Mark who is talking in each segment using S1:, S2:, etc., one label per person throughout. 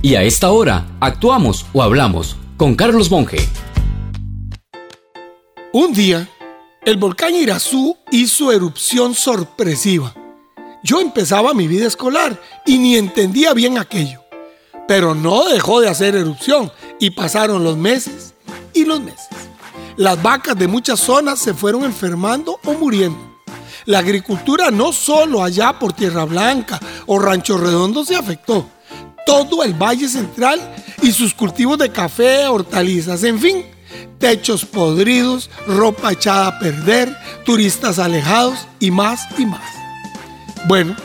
S1: Y a esta hora, actuamos o hablamos con Carlos Monge.
S2: Un día, el volcán Irazú hizo erupción sorpresiva. Yo empezaba mi vida escolar y ni entendía bien aquello. Pero no dejó de hacer erupción y pasaron los meses y los meses. Las vacas de muchas zonas se fueron enfermando o muriendo. La agricultura no solo allá por Tierra Blanca o Rancho Redondo se afectó, todo el Valle Central y sus cultivos de café, hortalizas, en fin, techos podridos, ropa echada a perder, turistas alejados y más y más. Bueno,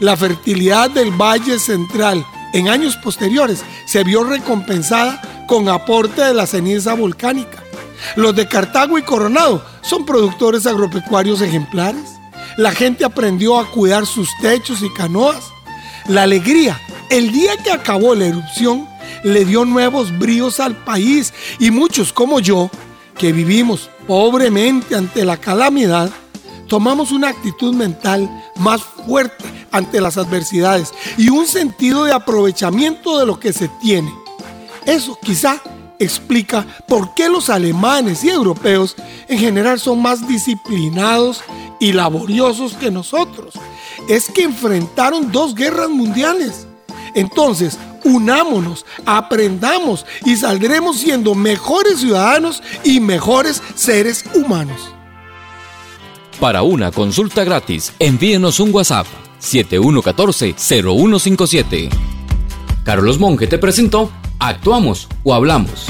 S2: la fertilidad del Valle Central en años posteriores se vio recompensada con aporte de la ceniza volcánica. Los de Cartago y Coronado son productores agropecuarios ejemplares. La gente aprendió a cuidar sus techos y canoas. La alegría el día que acabó la erupción, le dio nuevos bríos al país y muchos como yo, que vivimos pobremente ante la calamidad, tomamos una actitud mental más fuerte ante las adversidades y un sentido de aprovechamiento de lo que se tiene. Eso quizá explica por qué los alemanes y europeos en general son más disciplinados y laboriosos que nosotros. Es que enfrentaron dos guerras mundiales entonces, unámonos, aprendamos y saldremos siendo mejores ciudadanos y mejores seres humanos.
S1: Para una consulta gratis, envíenos un WhatsApp 7114-0157. Carlos Monge te presentó Actuamos o Hablamos.